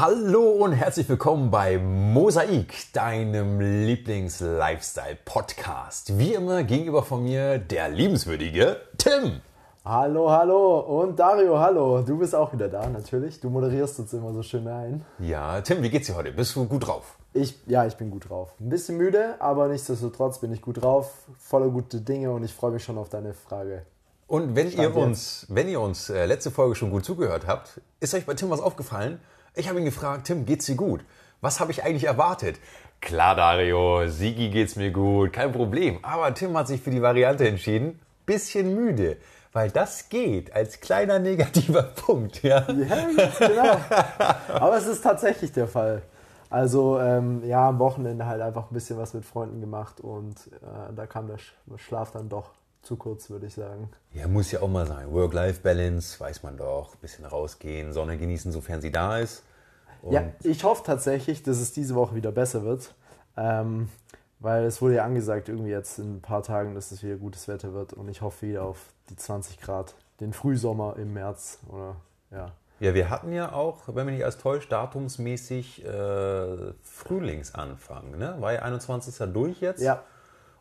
Hallo und herzlich willkommen bei Mosaik, deinem Lieblings-Lifestyle-Podcast. Wie immer gegenüber von mir der liebenswürdige Tim. Hallo, hallo und Dario, hallo. Du bist auch wieder da, natürlich. Du moderierst uns immer so schön ein. Ja, Tim, wie geht's dir heute? Bist du gut drauf? Ich, ja, ich bin gut drauf. Ein bisschen müde, aber nichtsdestotrotz bin ich gut drauf. Voller gute Dinge und ich freue mich schon auf deine Frage. Und wenn ihr uns, wenn ihr uns äh, letzte Folge schon gut zugehört habt, ist euch bei Tim was aufgefallen? Ich habe ihn gefragt, Tim, geht's dir gut? Was habe ich eigentlich erwartet? Klar, Dario, Sigi geht's mir gut, kein Problem. Aber Tim hat sich für die Variante entschieden, bisschen müde. Weil das geht als kleiner negativer Punkt, ja. Ja, genau. Aber es ist tatsächlich der Fall. Also ähm, ja, am Wochenende halt einfach ein bisschen was mit Freunden gemacht und äh, da kam der Schlaf dann doch zu kurz, würde ich sagen. Ja, muss ja auch mal sein. Work-Life-Balance, weiß man doch. Ein bisschen rausgehen, Sonne genießen, sofern sie da ist. Und ja, ich hoffe tatsächlich, dass es diese Woche wieder besser wird. Ähm, weil es wurde ja angesagt, irgendwie jetzt in ein paar Tagen, dass es wieder gutes Wetter wird. Und ich hoffe wieder auf die 20 Grad, den Frühsommer im März. Oder ja. Ja, wir hatten ja auch, wenn mich nicht als täuscht, datumsmäßig äh, Frühlingsanfang. Ne? War ja 21. durch jetzt. Ja.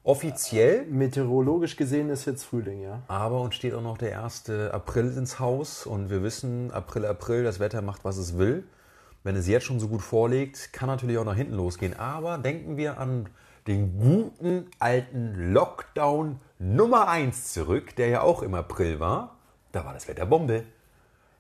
Offiziell. Meteorologisch gesehen ist jetzt Frühling, ja. Aber uns steht auch noch der 1. April ins Haus und wir wissen, April, April, das Wetter macht, was es will. Wenn es jetzt schon so gut vorlegt, kann natürlich auch nach hinten losgehen. Aber denken wir an den guten alten Lockdown Nummer 1 zurück, der ja auch im April war. Da war das Wetter Bombe.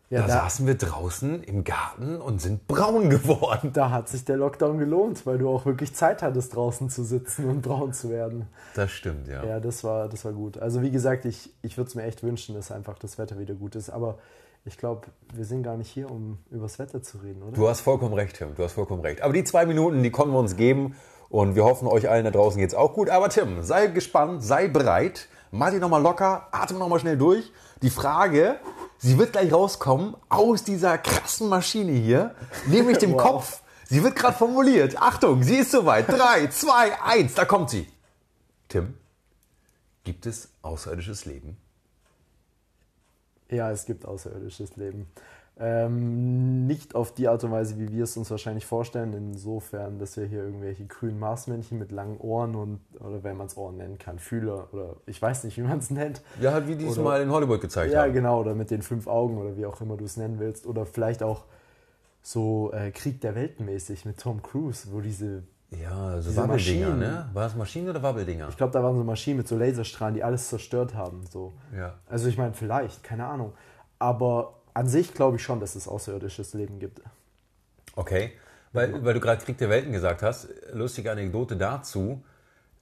Ja, da, da, saßen wir draußen im Garten und sind braun geworden. Da hat sich der Lockdown gelohnt, weil du auch wirklich Zeit hattest, draußen zu sitzen und braun zu werden. Das stimmt, ja. Ja, das war, das war gut. Also wie gesagt, ich, ich würde es mir echt wünschen, dass einfach das Wetter wieder gut ist. Aber ich glaube, wir sind gar nicht hier, um über das Wetter zu reden, oder? Du hast vollkommen recht, Tim. Du hast vollkommen recht. Aber die zwei Minuten, die konnten wir uns geben. Und wir hoffen, euch allen da draußen geht es auch gut. Aber Tim, sei gespannt, sei bereit. Mach dich nochmal locker, atme nochmal schnell durch. Die Frage, Sie wird gleich rauskommen aus dieser krassen Maschine hier, nämlich dem wow. Kopf. Sie wird gerade formuliert. Achtung, sie ist soweit. Drei, zwei, eins, da kommt sie. Tim, gibt es außerirdisches Leben? Ja, es gibt außerirdisches Leben. Ähm, nicht auf die Art und Weise, wie wir es uns wahrscheinlich vorstellen, insofern, dass wir hier irgendwelche grünen Marsmännchen mit langen Ohren und, oder wenn man es Ohren nennen kann, Fühler oder ich weiß nicht, wie man es nennt. Ja, halt wie die es mal in Hollywood gezeigt ja, haben. Ja, genau, oder mit den fünf Augen oder wie auch immer du es nennen willst. Oder vielleicht auch so äh, Krieg der Welten mäßig mit Tom Cruise, wo diese. Ja, so Wabbeldinger, ne? War es Maschinen oder Wabbeldinger? Ich glaube, da waren so Maschinen mit so Laserstrahlen, die alles zerstört haben. So. Ja. Also ich meine, vielleicht, keine Ahnung. Aber an sich glaube ich schon, dass es außerirdisches Leben gibt. Okay, weil, weil du gerade Krieg der Welten gesagt hast, lustige Anekdote dazu.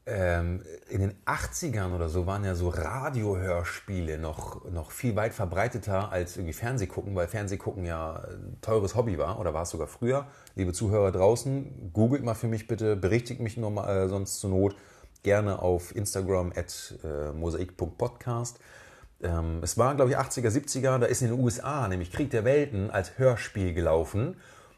Ähm, in den 80ern oder so waren ja so Radiohörspiele noch, noch viel weit verbreiteter als irgendwie Fernsehgucken, weil Fernsehgucken ja ein teures Hobby war oder war es sogar früher. Liebe Zuhörer draußen, googelt mal für mich bitte, berichtigt mich nochmal, äh, sonst zur Not gerne auf Instagram at äh, mosaik.podcast. Ähm, es war, glaube ich, 80er, 70er, da ist in den USA nämlich Krieg der Welten als Hörspiel gelaufen.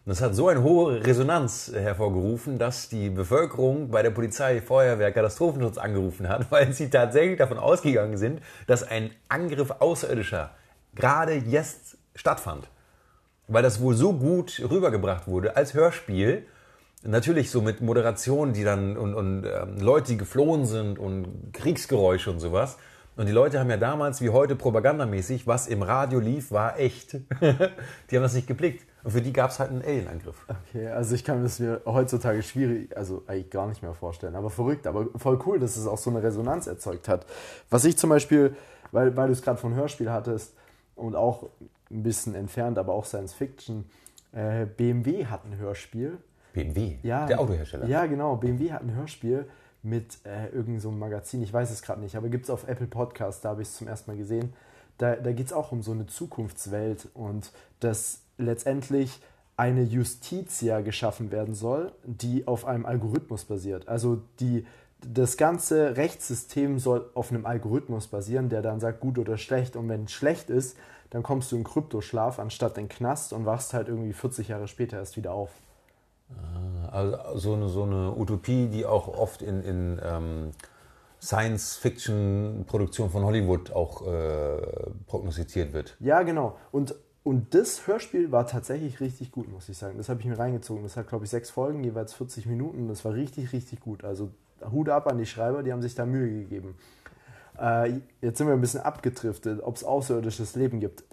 Und das hat so eine hohe Resonanz hervorgerufen, dass die Bevölkerung bei der Polizei, Feuerwehr, Katastrophenschutz angerufen hat, weil sie tatsächlich davon ausgegangen sind, dass ein Angriff Außerirdischer gerade jetzt stattfand. Weil das wohl so gut rübergebracht wurde als Hörspiel, natürlich so mit Moderation, die dann und, und ähm, Leute, die geflohen sind und Kriegsgeräusche und sowas. Und die Leute haben ja damals wie heute propagandamäßig, was im Radio lief, war echt. die haben das nicht geblickt. Und für die gab es halt einen Alienangriff. Okay, also ich kann es mir heutzutage schwierig, also eigentlich gar nicht mehr vorstellen. Aber verrückt, aber voll cool, dass es auch so eine Resonanz erzeugt hat. Was ich zum Beispiel, weil, weil du es gerade von Hörspiel hattest und auch ein bisschen entfernt, aber auch Science Fiction, äh, BMW hat ein Hörspiel. BMW? Ja. Der Autohersteller? Ja, genau. BMW hat ein Hörspiel mit äh, irgendeinem so Magazin, ich weiß es gerade nicht, aber gibt es auf Apple Podcast, da habe ich es zum ersten Mal gesehen. Da, da geht es auch um so eine Zukunftswelt und dass letztendlich eine Justitia geschaffen werden soll, die auf einem Algorithmus basiert. Also die, das ganze Rechtssystem soll auf einem Algorithmus basieren, der dann sagt gut oder schlecht. Und wenn es schlecht ist, dann kommst du in Kryptoschlaf anstatt in Knast und wachst halt irgendwie 40 Jahre später erst wieder auf. Ah, also so eine, so eine Utopie, die auch oft in, in ähm, Science-Fiction-Produktionen von Hollywood auch äh, prognostiziert wird. Ja, genau. Und und das Hörspiel war tatsächlich richtig gut, muss ich sagen. Das habe ich mir reingezogen. Das hat, glaube ich, sechs Folgen, jeweils 40 Minuten. Das war richtig, richtig gut. Also Hut ab an die Schreiber, die haben sich da Mühe gegeben. Äh, jetzt sind wir ein bisschen abgedriftet, ob es außerirdisches Leben gibt.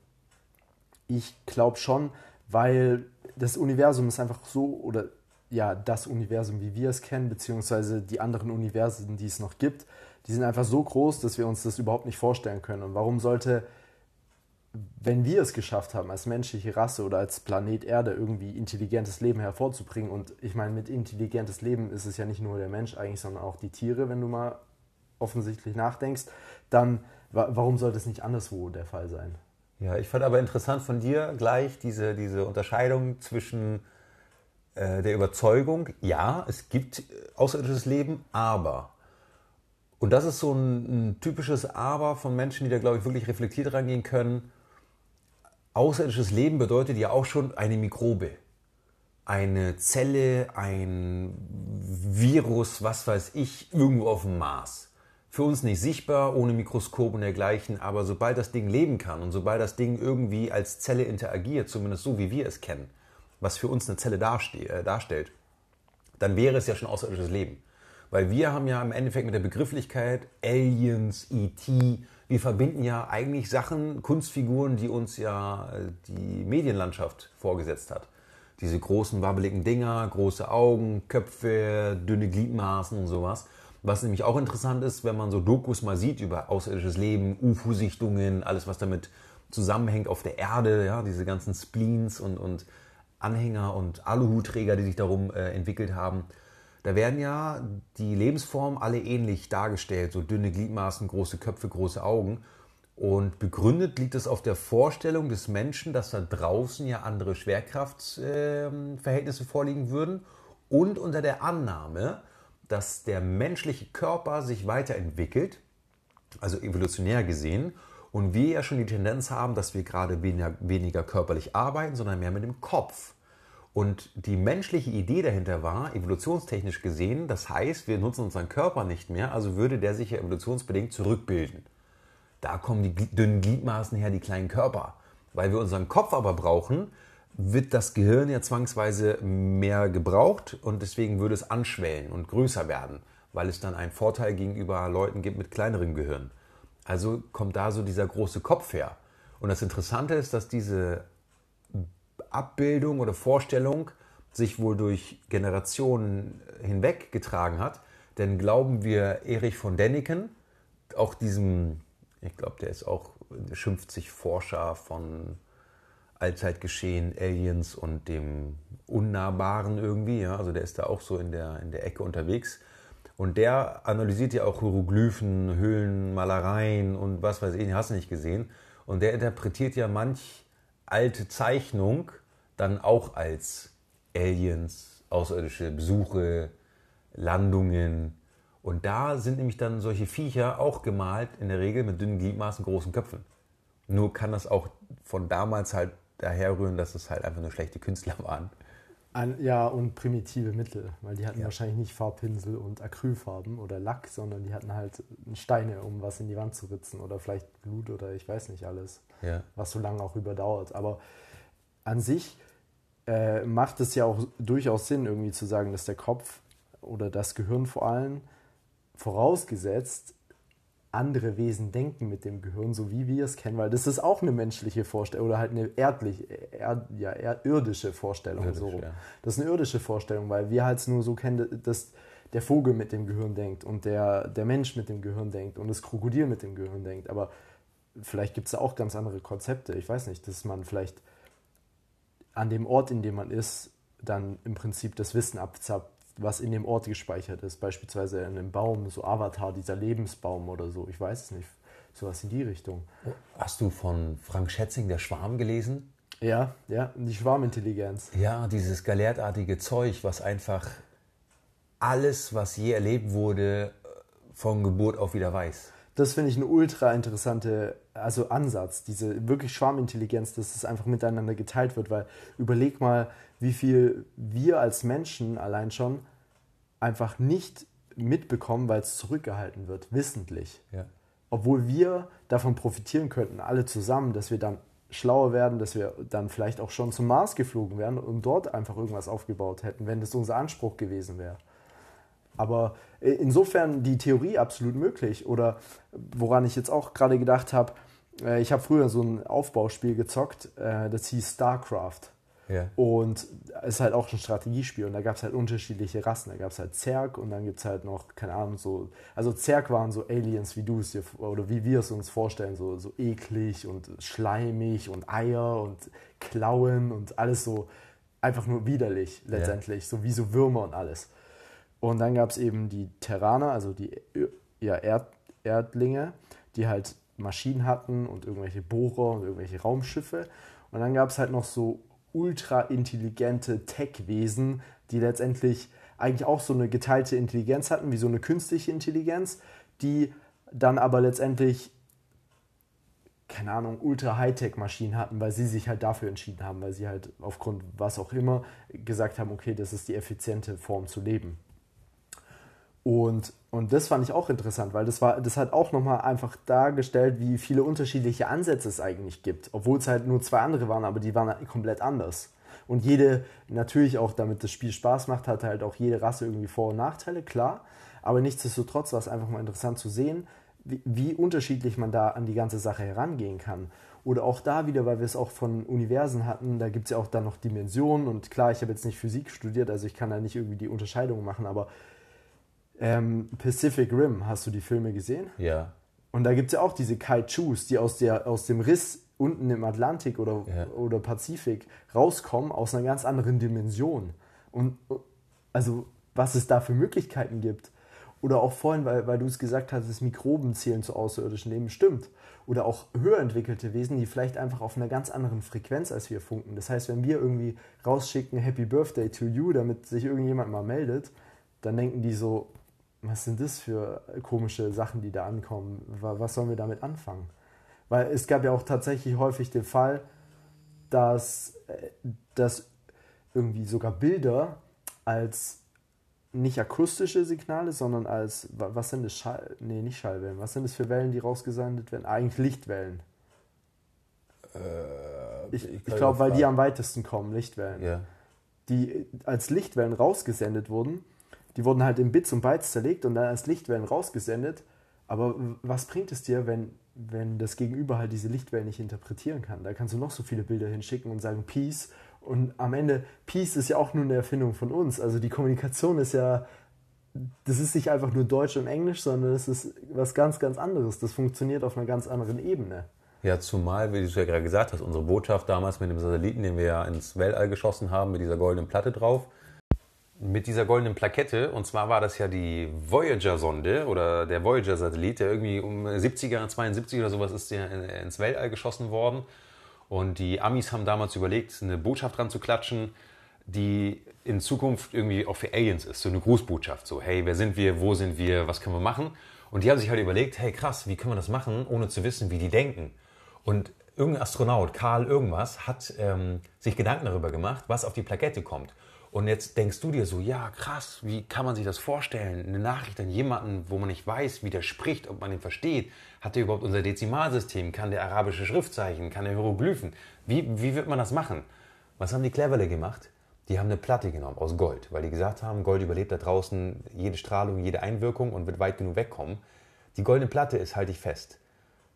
Ich glaube schon, weil das Universum ist einfach so, oder ja, das Universum, wie wir es kennen, beziehungsweise die anderen Universen, die es noch gibt, die sind einfach so groß, dass wir uns das überhaupt nicht vorstellen können. Und warum sollte, wenn wir es geschafft haben, als menschliche Rasse oder als Planet Erde irgendwie intelligentes Leben hervorzubringen, und ich meine, mit intelligentes Leben ist es ja nicht nur der Mensch eigentlich, sondern auch die Tiere, wenn du mal offensichtlich nachdenkst, dann warum sollte es nicht anderswo der Fall sein? Ja, ich fand aber interessant von dir gleich diese, diese Unterscheidung zwischen der Überzeugung, ja, es gibt äh, außerirdisches Leben, aber. Und das ist so ein, ein typisches Aber von Menschen, die da, glaube ich, wirklich reflektiert rangehen können. Außerirdisches Leben bedeutet ja auch schon eine Mikrobe, eine Zelle, ein Virus, was weiß ich, irgendwo auf dem Mars für uns nicht sichtbar, ohne Mikroskop und dergleichen, aber sobald das Ding leben kann und sobald das Ding irgendwie als Zelle interagiert, zumindest so wie wir es kennen, was für uns eine Zelle äh, darstellt, dann wäre es ja schon außerirdisches Leben. Weil wir haben ja im Endeffekt mit der Begrifflichkeit Aliens, ET, wir verbinden ja eigentlich Sachen, Kunstfiguren, die uns ja äh, die Medienlandschaft vorgesetzt hat. Diese großen, wabbeligen Dinger, große Augen, Köpfe, dünne Gliedmaßen und sowas. Was nämlich auch interessant ist, wenn man so Dokus mal sieht über außerirdisches Leben, UFO-Sichtungen, alles was damit zusammenhängt auf der Erde, ja, diese ganzen Spleens und, und Anhänger und Aluhutträger, die sich darum äh, entwickelt haben. Da werden ja die Lebensformen alle ähnlich dargestellt, so dünne Gliedmaßen, große Köpfe, große Augen. Und begründet liegt es auf der Vorstellung des Menschen, dass da draußen ja andere Schwerkraftverhältnisse äh, vorliegen würden und unter der Annahme, dass der menschliche Körper sich weiterentwickelt, also evolutionär gesehen, und wir ja schon die Tendenz haben, dass wir gerade weniger, weniger körperlich arbeiten, sondern mehr mit dem Kopf. Und die menschliche Idee dahinter war, evolutionstechnisch gesehen, das heißt, wir nutzen unseren Körper nicht mehr, also würde der sich ja evolutionsbedingt zurückbilden. Da kommen die dünnen Gliedmaßen her, die kleinen Körper. Weil wir unseren Kopf aber brauchen, wird das Gehirn ja zwangsweise mehr gebraucht und deswegen würde es anschwellen und größer werden, weil es dann einen Vorteil gegenüber Leuten gibt mit kleinerem Gehirn. Also kommt da so dieser große Kopf her. Und das Interessante ist, dass diese Abbildung oder Vorstellung sich wohl durch Generationen hinweg getragen hat. Denn glauben wir Erich von Däniken, auch diesem, ich glaube, der ist auch, schimpft sich Forscher von Allzeitgeschehen, Aliens und dem Unnahbaren irgendwie. Ja? Also der ist da auch so in der, in der Ecke unterwegs. Und der analysiert ja auch Hieroglyphen, Höhlen, Malereien und was weiß ich, hast du nicht gesehen. Und der interpretiert ja manch alte Zeichnung dann auch als Aliens, außerirdische Besuche, Landungen. Und da sind nämlich dann solche Viecher auch gemalt, in der Regel mit dünnen Gliedmaßen, großen Köpfen. Nur kann das auch von damals halt daherrühren, dass es halt einfach nur schlechte Künstler waren. An, ja, und primitive Mittel, weil die hatten ja. wahrscheinlich nicht Farbpinsel und Acrylfarben oder Lack, sondern die hatten halt Steine, um was in die Wand zu ritzen oder vielleicht Blut oder ich weiß nicht alles, ja. was so lange auch überdauert. Aber an sich äh, macht es ja auch durchaus Sinn, irgendwie zu sagen, dass der Kopf oder das Gehirn vor allem vorausgesetzt andere Wesen denken mit dem Gehirn, so wie wir es kennen, weil das ist auch eine menschliche Vorstellung oder halt eine erdliche, erd, ja, irdische Vorstellung. Irdisch, so. Ja. Das ist eine irdische Vorstellung, weil wir halt nur so kennen, dass der Vogel mit dem Gehirn denkt und der, der Mensch mit dem Gehirn denkt und das Krokodil mit dem Gehirn denkt. Aber vielleicht gibt es da auch ganz andere Konzepte. Ich weiß nicht, dass man vielleicht an dem Ort, in dem man ist, dann im Prinzip das Wissen abzapft was in dem Ort gespeichert ist. Beispielsweise in einem Baum, so Avatar, dieser Lebensbaum oder so. Ich weiß es nicht. Sowas in die Richtung. Hast du von Frank Schätzing, der Schwarm, gelesen? Ja, ja, die Schwarmintelligenz. Ja, dieses galertartige Zeug, was einfach alles, was je erlebt wurde, von Geburt auf wieder weiß. Das finde ich ein ultra interessante also Ansatz, diese wirklich Schwarmintelligenz, dass es einfach miteinander geteilt wird, weil überleg mal, wie viel wir als Menschen allein schon einfach nicht mitbekommen, weil es zurückgehalten wird, wissentlich. Ja. Obwohl wir davon profitieren könnten, alle zusammen, dass wir dann schlauer werden, dass wir dann vielleicht auch schon zum Mars geflogen wären und dort einfach irgendwas aufgebaut hätten, wenn das unser Anspruch gewesen wäre. Aber äh, insofern die Theorie absolut möglich. Oder woran ich jetzt auch gerade gedacht habe, äh, ich habe früher so ein Aufbauspiel gezockt, äh, das hieß StarCraft. Yeah. Und es ist halt auch ein Strategiespiel und da gab es halt unterschiedliche Rassen. Da gab es halt Zerg und dann gibt es halt noch, keine Ahnung, so. Also Zerg waren so Aliens, wie du es dir oder wie wir es uns vorstellen, so, so eklig und schleimig und Eier und Klauen und alles so einfach nur widerlich letztendlich, yeah. so wie so Würmer und alles. Und dann gab es eben die Terraner, also die ja, Erd Erdlinge, die halt Maschinen hatten und irgendwelche Bohrer und irgendwelche Raumschiffe. Und dann gab es halt noch so ultra intelligente Tech-Wesen, die letztendlich eigentlich auch so eine geteilte Intelligenz hatten, wie so eine künstliche Intelligenz, die dann aber letztendlich, keine Ahnung, ultra Hightech-Maschinen hatten, weil sie sich halt dafür entschieden haben, weil sie halt aufgrund was auch immer gesagt haben, okay, das ist die effiziente Form zu leben. Und, und das fand ich auch interessant, weil das, war, das hat auch nochmal einfach dargestellt, wie viele unterschiedliche Ansätze es eigentlich gibt. Obwohl es halt nur zwei andere waren, aber die waren halt komplett anders. Und jede, natürlich auch damit das Spiel Spaß macht, hat halt auch jede Rasse irgendwie Vor- und Nachteile, klar. Aber nichtsdestotrotz war es einfach mal interessant zu sehen, wie, wie unterschiedlich man da an die ganze Sache herangehen kann. Oder auch da wieder, weil wir es auch von Universen hatten, da gibt es ja auch dann noch Dimensionen. Und klar, ich habe jetzt nicht Physik studiert, also ich kann da nicht irgendwie die Unterscheidung machen, aber ähm, Pacific Rim, hast du die Filme gesehen? Ja. Und da gibt es ja auch diese Kaijus, die aus, der, aus dem Riss unten im Atlantik oder, ja. oder Pazifik rauskommen, aus einer ganz anderen Dimension. Und also, was es da für Möglichkeiten gibt. Oder auch vorhin, weil, weil du es gesagt hast, dass Mikroben zählen zu außerirdischen Leben, stimmt. Oder auch höher entwickelte Wesen, die vielleicht einfach auf einer ganz anderen Frequenz als wir funken. Das heißt, wenn wir irgendwie rausschicken, Happy Birthday to you, damit sich irgendjemand mal meldet, dann denken die so, was sind das für komische Sachen, die da ankommen? Was sollen wir damit anfangen? Weil es gab ja auch tatsächlich häufig den Fall, dass, äh, dass irgendwie sogar Bilder als nicht akustische Signale, sondern als, was sind das? Schall, nee, nicht Schallwellen. Was sind das für Wellen, die rausgesendet werden? Eigentlich Lichtwellen. Äh, ich, ich glaube, weil die am weitesten kommen, Lichtwellen. Yeah. Die als Lichtwellen rausgesendet wurden die wurden halt in Bits und Bytes zerlegt und dann als Lichtwellen rausgesendet. Aber was bringt es dir, wenn, wenn das Gegenüber halt diese Lichtwellen nicht interpretieren kann? Da kannst du noch so viele Bilder hinschicken und sagen Peace. Und am Ende, Peace ist ja auch nur eine Erfindung von uns. Also die Kommunikation ist ja, das ist nicht einfach nur Deutsch und Englisch, sondern es ist was ganz, ganz anderes. Das funktioniert auf einer ganz anderen Ebene. Ja, zumal, wie du ja gerade gesagt hast, unsere Botschaft damals mit dem Satelliten, den wir ja ins Weltall geschossen haben, mit dieser goldenen Platte drauf, mit dieser goldenen Plakette. Und zwar war das ja die Voyager-Sonde oder der Voyager-Satellit, der irgendwie um 70er, 72 oder sowas ist der ins Weltall geschossen worden. Und die Amis haben damals überlegt, eine Botschaft dran zu klatschen, die in Zukunft irgendwie auch für Aliens ist. So eine Grußbotschaft. So, hey, wer sind wir? Wo sind wir? Was können wir machen? Und die haben sich halt überlegt, hey krass, wie können wir das machen, ohne zu wissen, wie die denken? Und irgendein Astronaut, Karl irgendwas, hat ähm, sich Gedanken darüber gemacht, was auf die Plakette kommt. Und jetzt denkst du dir so, ja krass, wie kann man sich das vorstellen? Eine Nachricht an jemanden, wo man nicht weiß, wie der spricht, ob man ihn versteht. Hat der überhaupt unser Dezimalsystem? Kann der arabische Schriftzeichen? Kann der Hieroglyphen? Wie, wie wird man das machen? Was haben die Cleverle gemacht? Die haben eine Platte genommen aus Gold, weil die gesagt haben, Gold überlebt da draußen jede Strahlung, jede Einwirkung und wird weit genug wegkommen. Die goldene Platte ist, halte ich fest,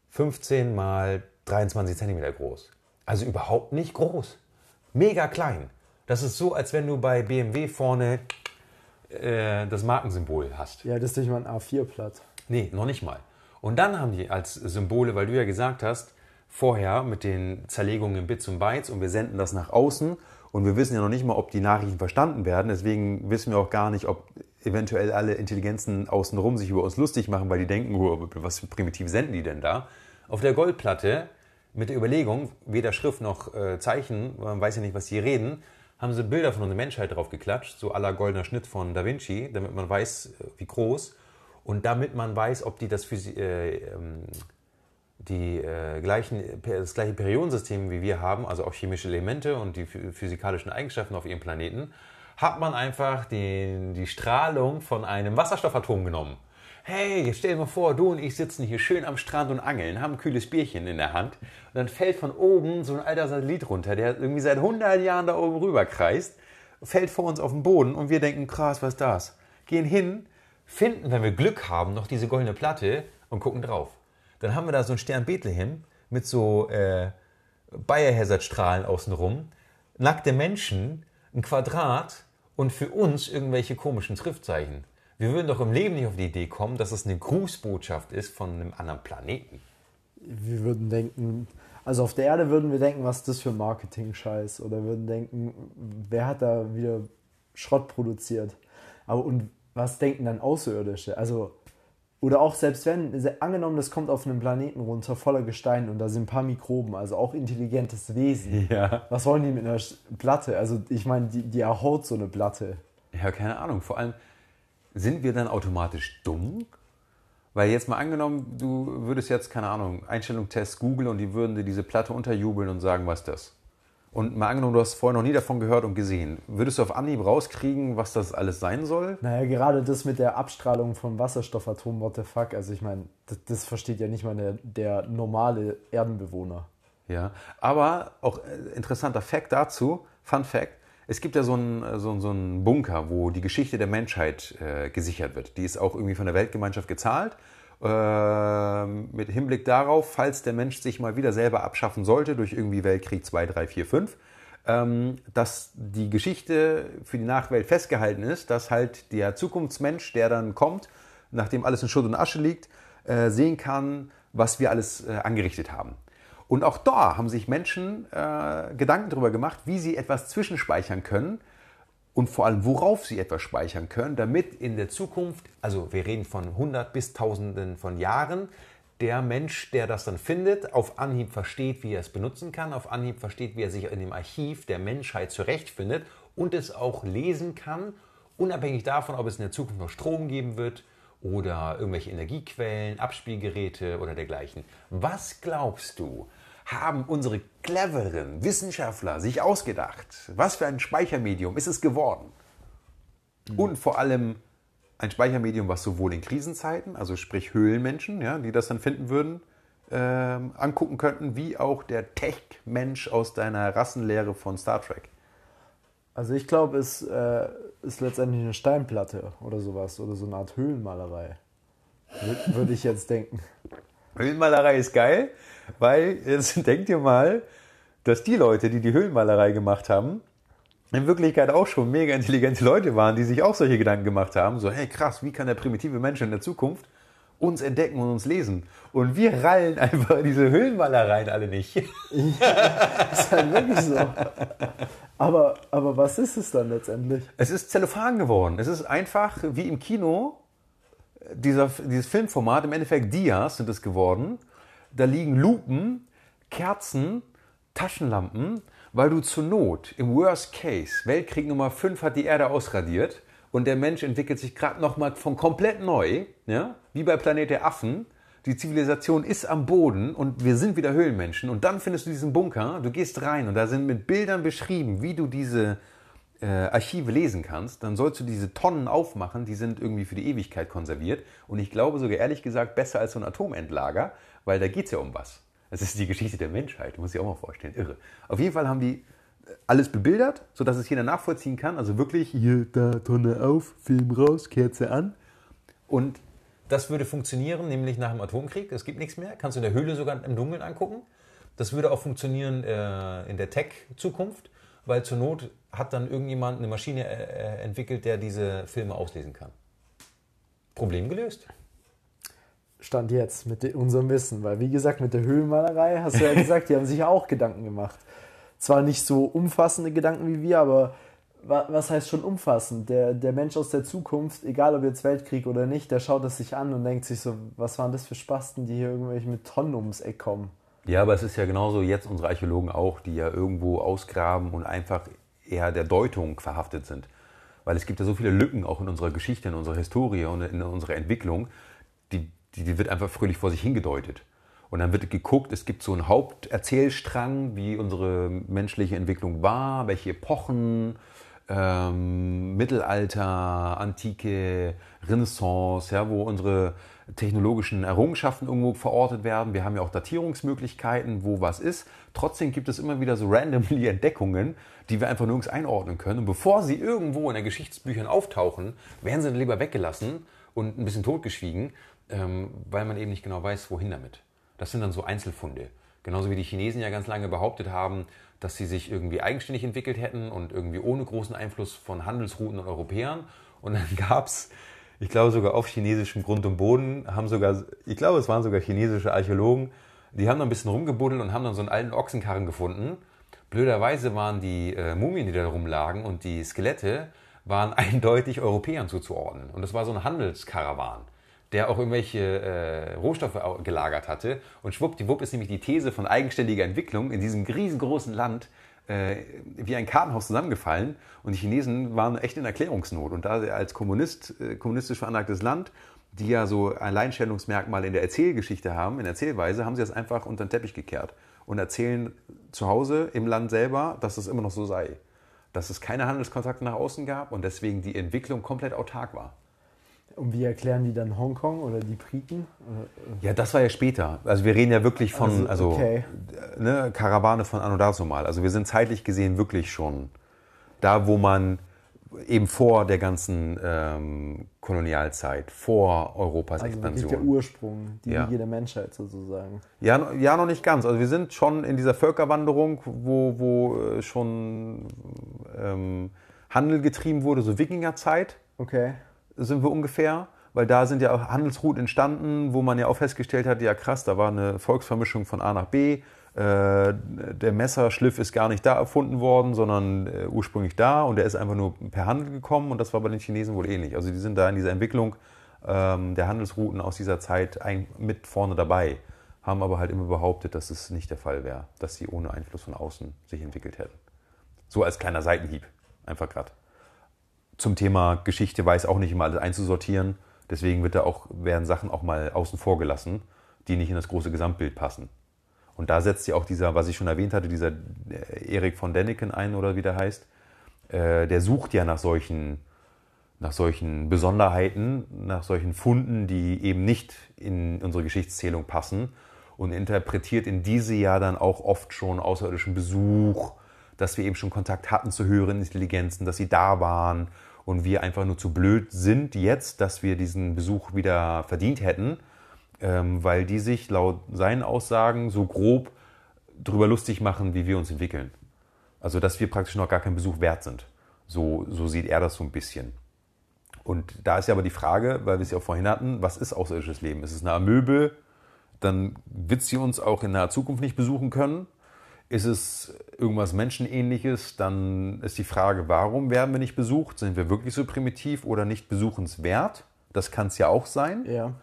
15 mal 23 cm groß. Also überhaupt nicht groß. Mega klein. Das ist so, als wenn du bei BMW vorne äh, das Markensymbol hast. Ja, das ist nicht mal ein A4-Blatt. Nee, noch nicht mal. Und dann haben die als Symbole, weil du ja gesagt hast, vorher mit den Zerlegungen in Bits und Bytes und wir senden das nach außen und wir wissen ja noch nicht mal, ob die Nachrichten verstanden werden. Deswegen wissen wir auch gar nicht, ob eventuell alle Intelligenzen außenrum sich über uns lustig machen, weil die denken, oh, was für primitiv senden die denn da? Auf der Goldplatte mit der Überlegung, weder Schrift noch äh, Zeichen, man weiß ja nicht, was die reden, haben sie Bilder von unserer Menschheit drauf geklatscht, so aller goldener Schnitt von Da Vinci, damit man weiß, äh, wie groß und damit man weiß, ob die das, Physi äh, ähm, die, äh, gleichen, das gleiche Periodensystem wie wir haben, also auch chemische Elemente und die physikalischen Eigenschaften auf ihrem Planeten, hat man einfach den, die Strahlung von einem Wasserstoffatom genommen. Hey, stell dir mal vor, du und ich sitzen hier schön am Strand und angeln, haben ein kühles Bierchen in der Hand und dann fällt von oben so ein alter Satellit runter, der irgendwie seit 100 Jahren da oben rüber kreist, fällt vor uns auf den Boden und wir denken, krass, was ist das? Gehen hin, finden, wenn wir Glück haben, noch diese goldene Platte und gucken drauf. Dann haben wir da so einen Stern Bethlehem mit so äh, Biohazard-Strahlen außenrum, nackte Menschen, ein Quadrat und für uns irgendwelche komischen Schriftzeichen. Wir würden doch im Leben nicht auf die Idee kommen, dass es eine Grußbotschaft ist von einem anderen Planeten. Wir würden denken, also auf der Erde würden wir denken, was ist das für Marketing-Scheiß? Oder würden denken, wer hat da wieder Schrott produziert? Aber und was denken dann Außerirdische? Also, oder auch selbst wenn, angenommen, das kommt auf einen Planeten runter voller Gestein und da sind ein paar Mikroben, also auch intelligentes Wesen. Ja. Was wollen die mit einer Platte? Also, ich meine, die, die erhaut so eine Platte. Ja, keine Ahnung. Vor allem, sind wir dann automatisch dumm? Weil jetzt mal angenommen, du würdest jetzt, keine Ahnung, Einstellung Test Google und die würden dir diese Platte unterjubeln und sagen, was ist das? Und mal angenommen, du hast vorher noch nie davon gehört und gesehen. Würdest du auf Anhieb rauskriegen, was das alles sein soll? Naja, gerade das mit der Abstrahlung von Wasserstoffatom, what the fuck. Also ich meine, das, das, versteht ja nicht mal der, der normale Erdenbewohner. Ja, aber auch äh, interessanter Fact dazu, Fun Fact, es gibt ja so einen, so, so einen Bunker, wo die Geschichte der Menschheit äh, gesichert wird. Die ist auch irgendwie von der Weltgemeinschaft gezahlt. Äh, mit Hinblick darauf, falls der Mensch sich mal wieder selber abschaffen sollte durch irgendwie Weltkrieg 2, 3, 4, 5, ähm, dass die Geschichte für die Nachwelt festgehalten ist, dass halt der Zukunftsmensch, der dann kommt, nachdem alles in Schutt und Asche liegt, äh, sehen kann, was wir alles äh, angerichtet haben. Und auch da haben sich Menschen äh, Gedanken darüber gemacht, wie sie etwas zwischenspeichern können und vor allem, worauf sie etwas speichern können, damit in der Zukunft, also wir reden von hundert bis tausenden von Jahren, der Mensch, der das dann findet, auf Anhieb versteht, wie er es benutzen kann, auf Anhieb versteht, wie er sich in dem Archiv der Menschheit zurechtfindet und es auch lesen kann, unabhängig davon, ob es in der Zukunft noch Strom geben wird oder irgendwelche Energiequellen, Abspielgeräte oder dergleichen. Was glaubst du, haben unsere cleveren Wissenschaftler sich ausgedacht. Was für ein Speichermedium ist es geworden? Mhm. Und vor allem ein Speichermedium, was sowohl in Krisenzeiten, also sprich Höhlenmenschen, ja, die das dann finden würden, äh, angucken könnten, wie auch der Tech-Mensch aus deiner Rassenlehre von Star Trek. Also ich glaube, es äh, ist letztendlich eine Steinplatte oder sowas oder so eine Art Höhlenmalerei. Würde ich jetzt denken. Höhlenmalerei ist geil, weil jetzt denkt ihr mal, dass die Leute, die die Höhlenmalerei gemacht haben, in Wirklichkeit auch schon mega intelligente Leute waren, die sich auch solche Gedanken gemacht haben. So, hey krass, wie kann der primitive Mensch in der Zukunft uns entdecken und uns lesen? Und wir rallen einfach diese Höhlenmalereien alle nicht. Ja, ist halt wirklich so. Aber, aber was ist es dann letztendlich? Es ist Zellophan geworden. Es ist einfach wie im Kino, dieser, dieses Filmformat, im Endeffekt Dias sind es geworden. Da liegen Lupen, Kerzen, Taschenlampen, weil du zur Not, im Worst Case, Weltkrieg Nummer 5 hat die Erde ausradiert und der Mensch entwickelt sich gerade nochmal von komplett neu, ja, wie bei Planet der Affen. Die Zivilisation ist am Boden und wir sind wieder Höhlenmenschen. Und dann findest du diesen Bunker, du gehst rein und da sind mit Bildern beschrieben, wie du diese äh, Archive lesen kannst, dann sollst du diese Tonnen aufmachen, die sind irgendwie für die Ewigkeit konserviert. Und ich glaube sogar ehrlich gesagt besser als so ein Atomendlager, weil da geht es ja um was. Das ist die Geschichte der Menschheit, muss ich auch mal vorstellen. Irre. Auf jeden Fall haben die äh, alles bebildert, sodass es jeder nachvollziehen kann. Also wirklich hier, da, Tonne auf, Film raus, Kerze an. Und das würde funktionieren, nämlich nach dem Atomkrieg. Es gibt nichts mehr. Kannst du in der Höhle sogar im Dunkeln angucken. Das würde auch funktionieren äh, in der Tech-Zukunft weil zur Not hat dann irgendjemand eine Maschine äh, äh, entwickelt, der diese Filme auslesen kann. Problem gelöst. Stand jetzt mit unserem Wissen, weil wie gesagt, mit der Höhlenmalerei hast du ja gesagt, die haben sich auch Gedanken gemacht. Zwar nicht so umfassende Gedanken wie wir, aber was heißt schon umfassend? Der, der Mensch aus der Zukunft, egal ob jetzt Weltkrieg oder nicht, der schaut es sich an und denkt sich so, was waren das für Spasten, die hier irgendwelche mit Tonnen ums Eck kommen. Ja, aber es ist ja genauso jetzt unsere Archäologen auch, die ja irgendwo ausgraben und einfach eher der Deutung verhaftet sind. Weil es gibt ja so viele Lücken auch in unserer Geschichte, in unserer Historie und in unserer Entwicklung, die, die, die wird einfach fröhlich vor sich hingedeutet. Und dann wird geguckt, es gibt so einen Haupterzählstrang, wie unsere menschliche Entwicklung war, welche Epochen, ähm, Mittelalter, Antike, Renaissance, ja, wo unsere technologischen Errungenschaften irgendwo verortet werden. Wir haben ja auch Datierungsmöglichkeiten, wo was ist. Trotzdem gibt es immer wieder so randomly Entdeckungen, die wir einfach nirgends einordnen können. Und bevor sie irgendwo in den Geschichtsbüchern auftauchen, werden sie dann lieber weggelassen und ein bisschen totgeschwiegen, ähm, weil man eben nicht genau weiß, wohin damit. Das sind dann so Einzelfunde. Genauso wie die Chinesen ja ganz lange behauptet haben, dass sie sich irgendwie eigenständig entwickelt hätten und irgendwie ohne großen Einfluss von Handelsrouten und Europäern. Und dann gab es, ich glaube sogar auf chinesischem Grund und Boden, haben sogar, ich glaube es waren sogar chinesische Archäologen, die haben dann ein bisschen rumgebuddelt und haben dann so einen alten Ochsenkarren gefunden. Blöderweise waren die äh, Mumien, die da rumlagen und die Skelette, waren eindeutig Europäern zuzuordnen. Und das war so ein Handelskarawan der auch irgendwelche äh, Rohstoffe gelagert hatte. Und schwuppdiwupp ist nämlich die These von eigenständiger Entwicklung in diesem riesengroßen Land wie ein Kartenhaus zusammengefallen. Und die Chinesen waren echt in Erklärungsnot. Und da als Kommunist, äh, kommunistisch veranlagtes Land, die ja so Alleinstellungsmerkmal in der Erzählgeschichte haben, in Erzählweise, haben sie das einfach unter den Teppich gekehrt und erzählen zu Hause im Land selber, dass es immer noch so sei. Dass es keine Handelskontakte nach außen gab und deswegen die Entwicklung komplett autark war. Und wie erklären die dann Hongkong oder die Briten? Ja, das war ja später. Also wir reden ja wirklich von, also, also ne, Karawane von Anno mal. Also wir sind zeitlich gesehen wirklich schon da, wo man eben vor der ganzen ähm, Kolonialzeit, vor Europas also Expansion. der Ursprung, die ja. Wiege der Menschheit sozusagen. Ja, ja, noch nicht ganz. Also wir sind schon in dieser Völkerwanderung, wo, wo äh, schon ähm, Handel getrieben wurde, so Wikingerzeit. Okay sind wir ungefähr, weil da sind ja auch Handelsrouten entstanden, wo man ja auch festgestellt hat, ja krass, da war eine Volksvermischung von A nach B. Äh, der Messerschliff ist gar nicht da erfunden worden, sondern äh, ursprünglich da und der ist einfach nur per Handel gekommen und das war bei den Chinesen wohl ähnlich. Also die sind da in dieser Entwicklung ähm, der Handelsrouten aus dieser Zeit mit vorne dabei, haben aber halt immer behauptet, dass es nicht der Fall wäre, dass sie ohne Einfluss von außen sich entwickelt hätten. So als kleiner Seitenhieb, einfach gerade zum Thema Geschichte weiß auch nicht immer alles einzusortieren. Deswegen wird da auch, werden Sachen auch mal außen vor gelassen, die nicht in das große Gesamtbild passen. Und da setzt ja auch dieser, was ich schon erwähnt hatte, dieser äh, Erik von Däniken ein oder wie der heißt. Äh, der sucht ja nach solchen, nach solchen Besonderheiten, nach solchen Funden, die eben nicht in unsere Geschichtszählung passen und interpretiert in diese ja dann auch oft schon außerirdischen Besuch, dass wir eben schon Kontakt hatten zu höheren Intelligenzen, dass sie da waren und wir einfach nur zu blöd sind jetzt, dass wir diesen Besuch wieder verdient hätten, ähm, weil die sich laut seinen Aussagen so grob darüber lustig machen, wie wir uns entwickeln. Also dass wir praktisch noch gar keinen Besuch wert sind. So, so sieht er das so ein bisschen. Und da ist ja aber die Frage, weil wir es ja auch vorhin hatten, was ist außerirdisches Leben? Ist es eine Amöbe? Dann wird sie uns auch in naher Zukunft nicht besuchen können. Ist es irgendwas Menschenähnliches, dann ist die Frage, warum werden wir nicht besucht? Sind wir wirklich so primitiv oder nicht besuchenswert? Das kann es ja auch sein. Ja.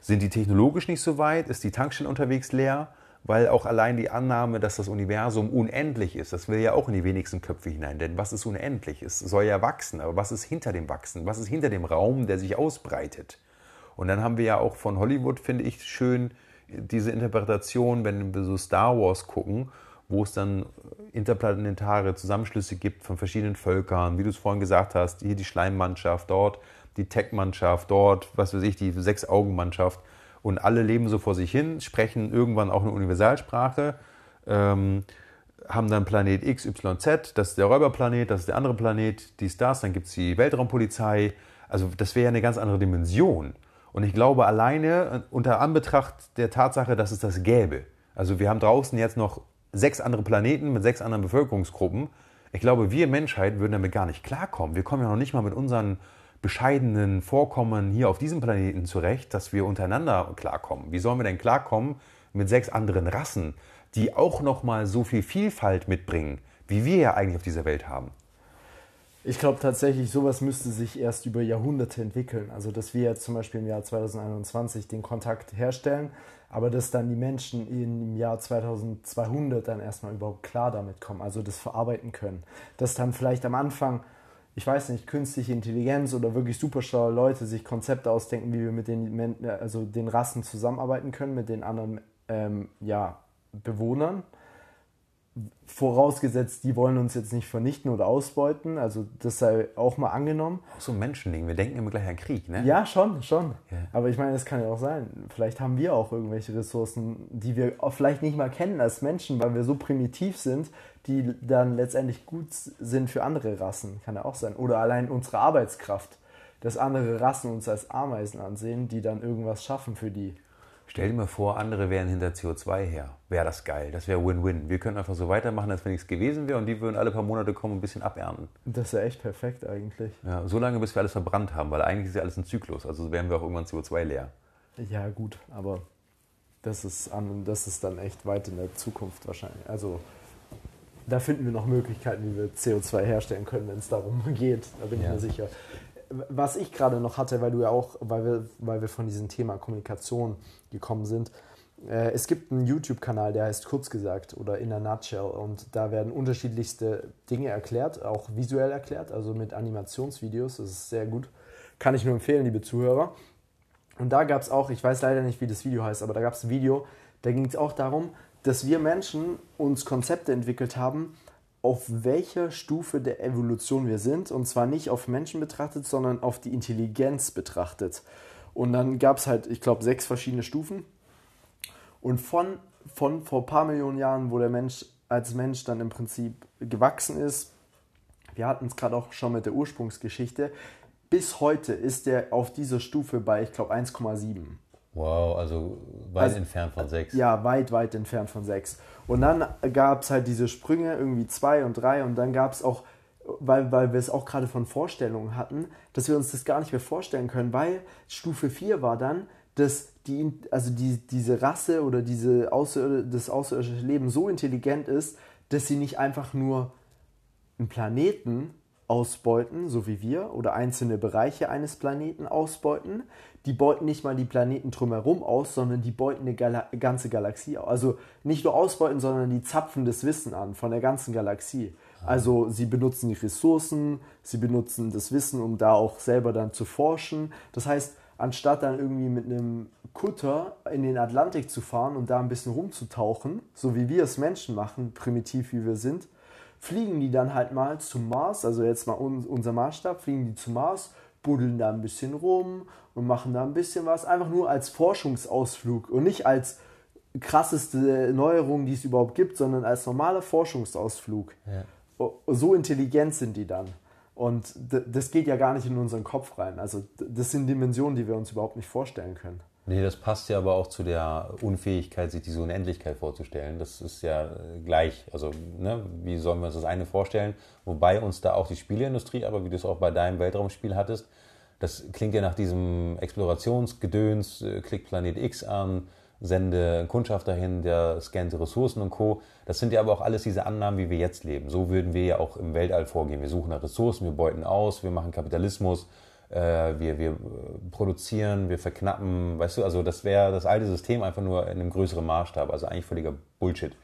Sind die technologisch nicht so weit? Ist die Tankstelle unterwegs leer? Weil auch allein die Annahme, dass das Universum unendlich ist, das will ja auch in die wenigsten Köpfe hinein. Denn was ist unendlich? Es soll ja wachsen, aber was ist hinter dem Wachsen? Was ist hinter dem Raum, der sich ausbreitet? Und dann haben wir ja auch von Hollywood, finde ich, schön diese Interpretation, wenn wir so Star Wars gucken wo es dann interplanetare Zusammenschlüsse gibt von verschiedenen Völkern, wie du es vorhin gesagt hast, hier die Schleimmannschaft, dort die Tech-Mannschaft, dort, was weiß ich, die Sechs-Augen-Mannschaft. Und alle leben so vor sich hin, sprechen irgendwann auch eine Universalsprache, ähm, haben dann Planet X, Y, Z, das ist der Räuberplanet, das ist der andere Planet, dies, das, dann gibt es die Weltraumpolizei. Also das wäre ja eine ganz andere Dimension. Und ich glaube, alleine unter Anbetracht der Tatsache, dass es das gäbe, also wir haben draußen jetzt noch sechs andere Planeten mit sechs anderen Bevölkerungsgruppen. Ich glaube, wir Menschheit würden damit gar nicht klarkommen. Wir kommen ja noch nicht mal mit unseren bescheidenen Vorkommen hier auf diesem Planeten zurecht, dass wir untereinander klarkommen. Wie sollen wir denn klarkommen mit sechs anderen Rassen, die auch noch mal so viel Vielfalt mitbringen, wie wir ja eigentlich auf dieser Welt haben? Ich glaube tatsächlich, sowas müsste sich erst über Jahrhunderte entwickeln. Also, dass wir jetzt zum Beispiel im Jahr 2021 den Kontakt herstellen, aber dass dann die Menschen im Jahr 2200 dann erstmal überhaupt klar damit kommen, also das verarbeiten können. Dass dann vielleicht am Anfang, ich weiß nicht, künstliche Intelligenz oder wirklich super schlaue Leute sich Konzepte ausdenken, wie wir mit den, also den Rassen zusammenarbeiten können, mit den anderen ähm, ja, Bewohnern vorausgesetzt, die wollen uns jetzt nicht vernichten oder ausbeuten. Also das sei auch mal angenommen. Auch so ein Menschending. Wir denken immer gleich an Krieg, ne? Ja, schon, schon. Ja. Aber ich meine, es kann ja auch sein. Vielleicht haben wir auch irgendwelche Ressourcen, die wir vielleicht nicht mal kennen als Menschen, weil wir so primitiv sind, die dann letztendlich gut sind für andere Rassen. Kann ja auch sein. Oder allein unsere Arbeitskraft. Dass andere Rassen uns als Ameisen ansehen, die dann irgendwas schaffen für die. Stell dir mal vor, andere wären hinter CO2 her. Wäre das geil. Das wäre Win-Win. Wir können einfach so weitermachen, als wenn nichts gewesen wäre und die würden alle paar Monate kommen und ein bisschen abernten. Das wäre echt perfekt eigentlich. Ja, so lange, bis wir alles verbrannt haben, weil eigentlich ist ja alles ein Zyklus. Also wären wir auch irgendwann CO2 leer. Ja, gut, aber das ist, an, das ist dann echt weit in der Zukunft wahrscheinlich. Also da finden wir noch Möglichkeiten, wie wir CO2 herstellen können, wenn es darum geht. Da bin ja. ich mir sicher was ich gerade noch hatte, weil du ja auch, weil wir, weil wir von diesem Thema Kommunikation gekommen sind, äh, es gibt einen YouTube-Kanal, der heißt kurz gesagt oder in a nutshell und da werden unterschiedlichste Dinge erklärt, auch visuell erklärt, also mit Animationsvideos. Das ist sehr gut. Kann ich nur empfehlen, liebe Zuhörer. Und da gab es auch, ich weiß leider nicht, wie das Video heißt, aber da gab es ein Video, da ging es auch darum, dass wir Menschen uns Konzepte entwickelt haben, auf welcher Stufe der Evolution wir sind. Und zwar nicht auf Menschen betrachtet, sondern auf die Intelligenz betrachtet. Und dann gab es halt, ich glaube, sechs verschiedene Stufen. Und von, von vor ein paar Millionen Jahren, wo der Mensch als Mensch dann im Prinzip gewachsen ist, wir hatten es gerade auch schon mit der Ursprungsgeschichte, bis heute ist er auf dieser Stufe bei, ich glaube, 1,7. Wow, also weit also, entfernt von 6. Ja, weit, weit entfernt von 6. Und dann gab es halt diese Sprünge, irgendwie 2 und 3 und dann gab es auch, weil, weil wir es auch gerade von Vorstellungen hatten, dass wir uns das gar nicht mehr vorstellen können, weil Stufe 4 war dann, dass die, also die, diese Rasse oder diese Außer, das außerirdische Leben so intelligent ist, dass sie nicht einfach nur einen Planeten ausbeuten, so wie wir, oder einzelne Bereiche eines Planeten ausbeuten. Die beuten nicht mal die Planeten drumherum aus, sondern die beuten eine Gala ganze Galaxie aus. Also nicht nur ausbeuten, sondern die zapfen das Wissen an von der ganzen Galaxie. Also sie benutzen die Ressourcen, sie benutzen das Wissen, um da auch selber dann zu forschen. Das heißt, anstatt dann irgendwie mit einem Kutter in den Atlantik zu fahren und da ein bisschen rumzutauchen, so wie wir es Menschen machen, primitiv wie wir sind, fliegen die dann halt mal zum Mars, also jetzt mal unser Maßstab, fliegen die zum Mars, buddeln da ein bisschen rum und machen da ein bisschen was, einfach nur als Forschungsausflug und nicht als krasseste Neuerung, die es überhaupt gibt, sondern als normaler Forschungsausflug. Ja. So intelligent sind die dann. Und das geht ja gar nicht in unseren Kopf rein. Also das sind Dimensionen, die wir uns überhaupt nicht vorstellen können. Nee, das passt ja aber auch zu der Unfähigkeit, sich diese Unendlichkeit vorzustellen. Das ist ja gleich. Also, ne, wie sollen wir uns das eine vorstellen? Wobei uns da auch die Spieleindustrie, aber wie du es auch bei deinem Weltraumspiel hattest, das klingt ja nach diesem Explorationsgedöns, äh, klick Planet X an, sende Kundschaft dahin, der scannt Ressourcen und Co. Das sind ja aber auch alles diese Annahmen, wie wir jetzt leben. So würden wir ja auch im Weltall vorgehen. Wir suchen nach Ressourcen, wir beuten aus, wir machen Kapitalismus, äh, wir, wir produzieren, wir verknappen, weißt du, also das wäre das alte System einfach nur in einem größeren Maßstab, also eigentlich völliger Bullshit.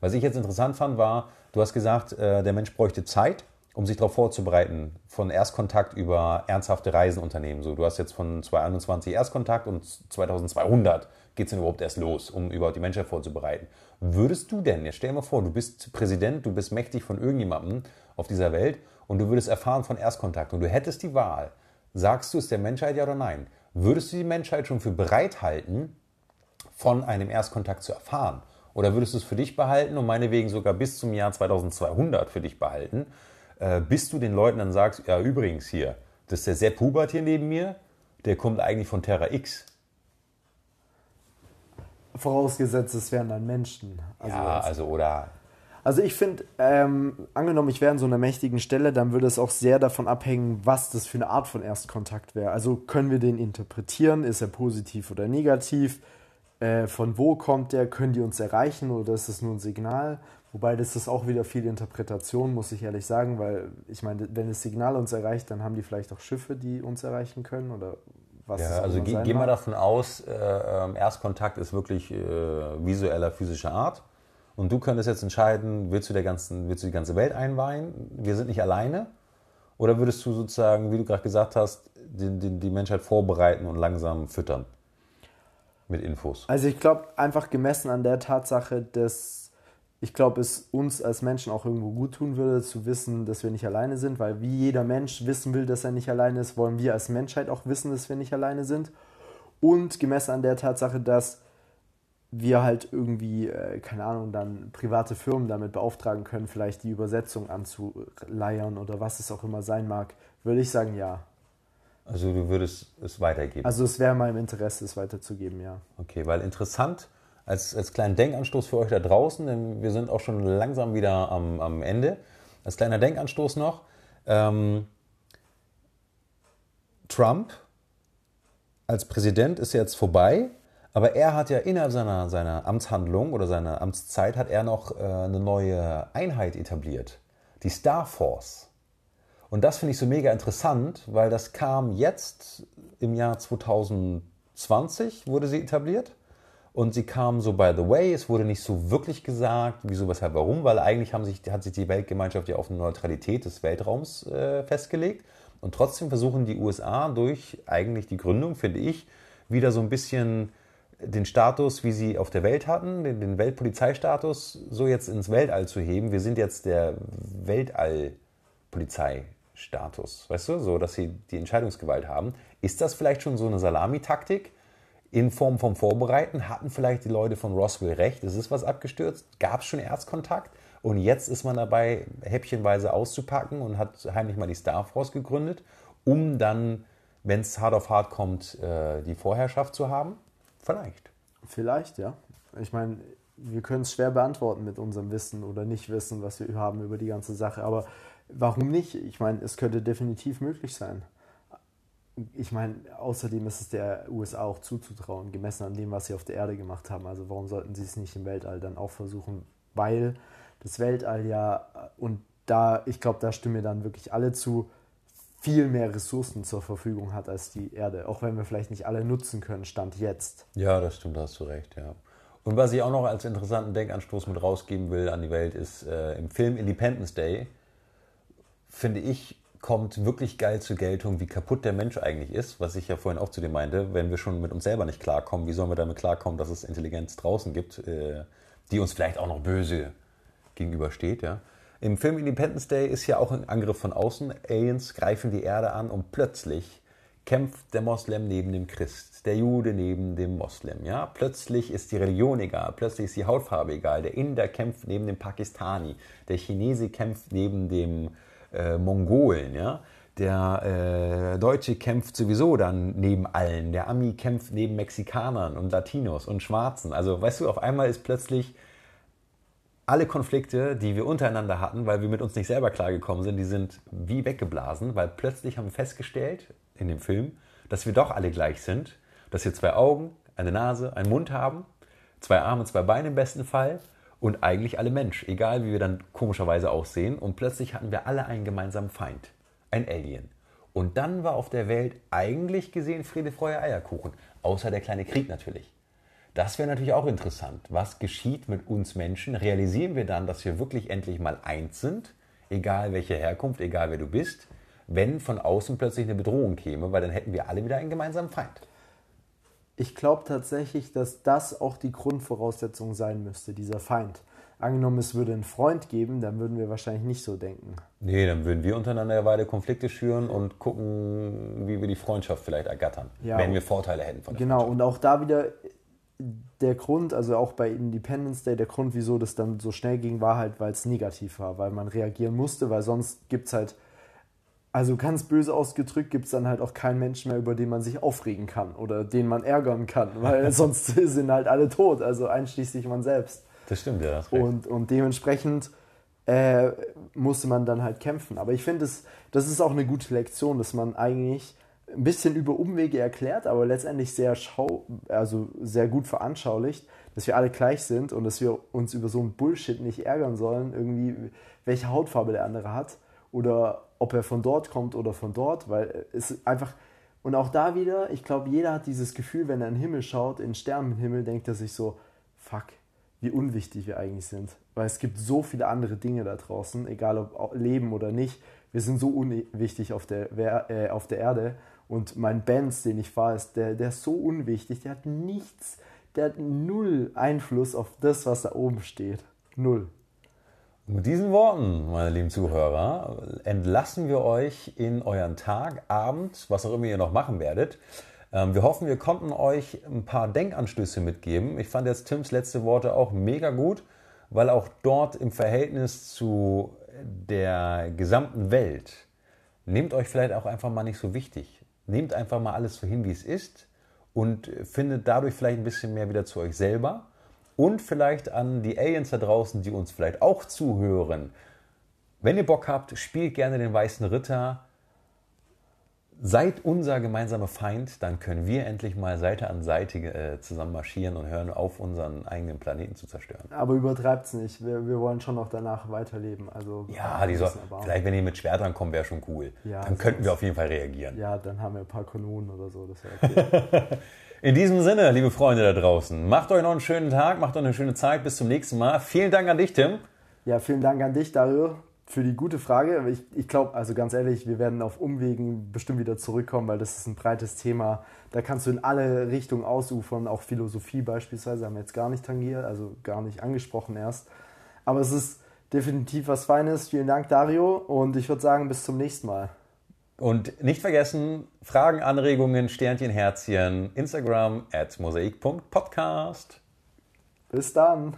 Was ich jetzt interessant fand, war, du hast gesagt, äh, der Mensch bräuchte Zeit, um sich darauf vorzubereiten, von Erstkontakt über ernsthafte Reisen unternehmen. So, du hast jetzt von 2021 Erstkontakt und 2200 geht es denn überhaupt erst los, um überhaupt die Menschheit vorzubereiten. Würdest du denn, jetzt stell dir mal vor, du bist Präsident, du bist mächtig von irgendjemandem auf dieser Welt und du würdest erfahren von Erstkontakt und du hättest die Wahl, Sagst du es der Menschheit ja oder nein? Würdest du die Menschheit schon für bereit halten, von einem Erstkontakt zu erfahren? Oder würdest du es für dich behalten und meinetwegen sogar bis zum Jahr 2200 für dich behalten, äh, bis du den Leuten dann sagst, ja übrigens hier, das ist der Sepp Hubert hier neben mir, der kommt eigentlich von Terra X. Vorausgesetzt, es wären dann Menschen. Also ja, also oder also ich finde, ähm, angenommen, ich wäre an so einer mächtigen Stelle, dann würde es auch sehr davon abhängen, was das für eine Art von Erstkontakt wäre. Also können wir den interpretieren, ist er positiv oder negativ? Äh, von wo kommt der? Können die uns erreichen oder ist es nur ein Signal? Wobei das ist auch wieder viel Interpretation, muss ich ehrlich sagen, weil ich meine, wenn das Signal uns erreicht, dann haben die vielleicht auch Schiffe, die uns erreichen können oder was. Ja, also gehen wir davon aus, äh, ähm, Erstkontakt ist wirklich äh, visueller, physischer Art. Und du könntest jetzt entscheiden, willst du, der ganzen, willst du die ganze Welt einweihen? Wir sind nicht alleine. Oder würdest du sozusagen, wie du gerade gesagt hast, die, die, die Menschheit vorbereiten und langsam füttern mit Infos? Also ich glaube, einfach gemessen an der Tatsache, dass ich glaube, es uns als Menschen auch irgendwo gut tun würde, zu wissen, dass wir nicht alleine sind, weil wie jeder Mensch wissen will, dass er nicht alleine ist, wollen wir als Menschheit auch wissen, dass wir nicht alleine sind. Und gemessen an der Tatsache, dass wir halt irgendwie, äh, keine Ahnung, dann private Firmen damit beauftragen können, vielleicht die Übersetzung anzuleiern oder was es auch immer sein mag, würde ich sagen, ja. Also du würdest es weitergeben? Also es wäre meinem Interesse, es weiterzugeben, ja. Okay, weil interessant, als, als kleinen Denkanstoß für euch da draußen, denn wir sind auch schon langsam wieder am, am Ende. Als kleiner Denkanstoß noch, ähm, Trump als Präsident ist jetzt vorbei aber er hat ja innerhalb seiner, seiner Amtshandlung oder seiner Amtszeit hat er noch äh, eine neue Einheit etabliert, die Star Force. Und das finde ich so mega interessant, weil das kam jetzt im Jahr 2020 wurde sie etabliert. Und sie kam so by the way, es wurde nicht so wirklich gesagt, wieso, weshalb, warum, weil eigentlich haben sich, hat sich die Weltgemeinschaft ja auf eine Neutralität des Weltraums äh, festgelegt. Und trotzdem versuchen die USA durch eigentlich die Gründung, finde ich, wieder so ein bisschen den Status, wie sie auf der Welt hatten, den, den Weltpolizeistatus, so jetzt ins Weltall zu heben. Wir sind jetzt der Weltall-Polizeistatus, weißt du, so dass sie die Entscheidungsgewalt haben. Ist das vielleicht schon so eine Salamitaktik in Form vom Vorbereiten? Hatten vielleicht die Leute von Roswell recht? Ist es was abgestürzt? Gab es schon Erstkontakt? Und jetzt ist man dabei, häppchenweise auszupacken und hat heimlich mal die Star Force gegründet, um dann, wenn es hart auf hart kommt, äh, die Vorherrschaft zu haben? Vielleicht. Vielleicht, ja. Ich meine, wir können es schwer beantworten mit unserem Wissen oder nicht wissen, was wir haben über die ganze Sache. Aber warum nicht? Ich meine, es könnte definitiv möglich sein. Ich meine, außerdem ist es der USA auch zuzutrauen, gemessen an dem, was sie auf der Erde gemacht haben. Also warum sollten sie es nicht im Weltall dann auch versuchen? Weil das Weltall ja, und da, ich glaube, da stimmen mir dann wirklich alle zu, viel mehr Ressourcen zur Verfügung hat als die Erde, auch wenn wir vielleicht nicht alle nutzen können, Stand jetzt. Ja, das stimmt, da hast du recht, ja. Und was ich auch noch als interessanten Denkanstoß mit rausgeben will an die Welt, ist äh, im Film Independence Day, finde ich, kommt wirklich geil zur Geltung, wie kaputt der Mensch eigentlich ist, was ich ja vorhin auch zu dir meinte, wenn wir schon mit uns selber nicht klarkommen, wie sollen wir damit klarkommen, dass es Intelligenz draußen gibt, äh, die uns vielleicht auch noch böse gegenübersteht, ja. Im Film Independence Day ist ja auch ein Angriff von außen. Aliens greifen die Erde an und plötzlich kämpft der Moslem neben dem Christ, der Jude neben dem Moslem. Ja? Plötzlich ist die Religion egal, plötzlich ist die Hautfarbe egal. Der Inder kämpft neben dem Pakistani, der Chinese kämpft neben dem äh, Mongolen. Ja? Der äh, Deutsche kämpft sowieso dann neben allen. Der Ami kämpft neben Mexikanern und Latinos und Schwarzen. Also weißt du, auf einmal ist plötzlich alle Konflikte, die wir untereinander hatten, weil wir mit uns nicht selber klargekommen sind, die sind wie weggeblasen, weil plötzlich haben wir festgestellt in dem Film, dass wir doch alle gleich sind, dass wir zwei Augen, eine Nase, einen Mund haben, zwei Arme, zwei Beine im besten Fall und eigentlich alle Mensch, egal wie wir dann komischerweise aussehen. Und plötzlich hatten wir alle einen gemeinsamen Feind, ein Alien. Und dann war auf der Welt eigentlich gesehen Friede, Freude, Eierkuchen, außer der kleine Krieg natürlich. Das wäre natürlich auch interessant. Was geschieht mit uns Menschen? Realisieren wir dann, dass wir wirklich endlich mal eins sind, egal welche Herkunft, egal wer du bist, wenn von außen plötzlich eine Bedrohung käme, weil dann hätten wir alle wieder einen gemeinsamen Feind. Ich glaube tatsächlich, dass das auch die Grundvoraussetzung sein müsste, dieser Feind. Angenommen, es würde einen Freund geben, dann würden wir wahrscheinlich nicht so denken. Nee, dann würden wir untereinander ja weiter Konflikte schüren und gucken, wie wir die Freundschaft vielleicht ergattern, ja, wenn wir Vorteile hätten von der Genau, und auch da wieder der Grund, also auch bei Independence Day, der Grund, wieso das dann so schnell ging, war halt, weil es negativ war, weil man reagieren musste, weil sonst gibt es halt, also ganz böse ausgedrückt, gibt es dann halt auch keinen Menschen mehr, über den man sich aufregen kann oder den man ärgern kann, weil sonst sind halt alle tot, also einschließlich man selbst. Das stimmt, ja. Das und, und dementsprechend äh, musste man dann halt kämpfen. Aber ich finde, das, das ist auch eine gute Lektion, dass man eigentlich ein bisschen über Umwege erklärt, aber letztendlich sehr, schau also sehr gut veranschaulicht, dass wir alle gleich sind und dass wir uns über so einen Bullshit nicht ärgern sollen, irgendwie welche Hautfarbe der andere hat oder ob er von dort kommt oder von dort, weil es einfach und auch da wieder, ich glaube, jeder hat dieses Gefühl, wenn er in den Himmel schaut, in den Sternenhimmel, denkt er sich so, fuck, wie unwichtig wir eigentlich sind, weil es gibt so viele andere Dinge da draußen, egal ob Leben oder nicht. Wir sind so unwichtig auf der, äh, auf der Erde und mein Benz, den ich fahre, ist, der, der ist so unwichtig, der hat nichts, der hat null Einfluss auf das, was da oben steht. Null. Mit diesen Worten, meine lieben Zuhörer, entlassen wir euch in euren Tag, Abend, was auch immer ihr noch machen werdet. Ähm, wir hoffen, wir konnten euch ein paar Denkanstöße mitgeben. Ich fand jetzt Tims letzte Worte auch mega gut, weil auch dort im Verhältnis zu der gesamten Welt, nehmt euch vielleicht auch einfach mal nicht so wichtig. Nehmt einfach mal alles so hin, wie es ist und findet dadurch vielleicht ein bisschen mehr wieder zu euch selber und vielleicht an die Aliens da draußen, die uns vielleicht auch zuhören. Wenn ihr Bock habt, spielt gerne den Weißen Ritter. Seid unser gemeinsamer Feind, dann können wir endlich mal Seite an Seite äh, zusammen marschieren und hören auf, unseren eigenen Planeten zu zerstören. Aber übertreibt es nicht. Wir, wir wollen schon noch danach weiterleben. Also ja, die soll, vielleicht wenn ihr mit Schwertern kommt, wäre schon cool. Ja, dann könnten wir auf jeden Fall reagieren. Ja, dann haben wir ein paar Kanonen oder so. Das okay. In diesem Sinne, liebe Freunde da draußen, macht euch noch einen schönen Tag, macht euch eine schöne Zeit. Bis zum nächsten Mal. Vielen Dank an dich, Tim. Ja, vielen Dank an dich, Dario, für die gute Frage. Ich, ich glaube, also ganz ehrlich, wir werden auf Umwegen bestimmt wieder zurückkommen, weil das ist ein breites Thema. Da kannst du in alle Richtungen ausufern, auch Philosophie beispielsweise haben wir jetzt gar nicht tangiert, also gar nicht angesprochen erst. Aber es ist definitiv was Feines. Vielen Dank, Dario, und ich würde sagen, bis zum nächsten Mal. Und nicht vergessen, Fragen, Anregungen, Sternchen, Herzchen, Instagram at mosaik.podcast. Bis dann.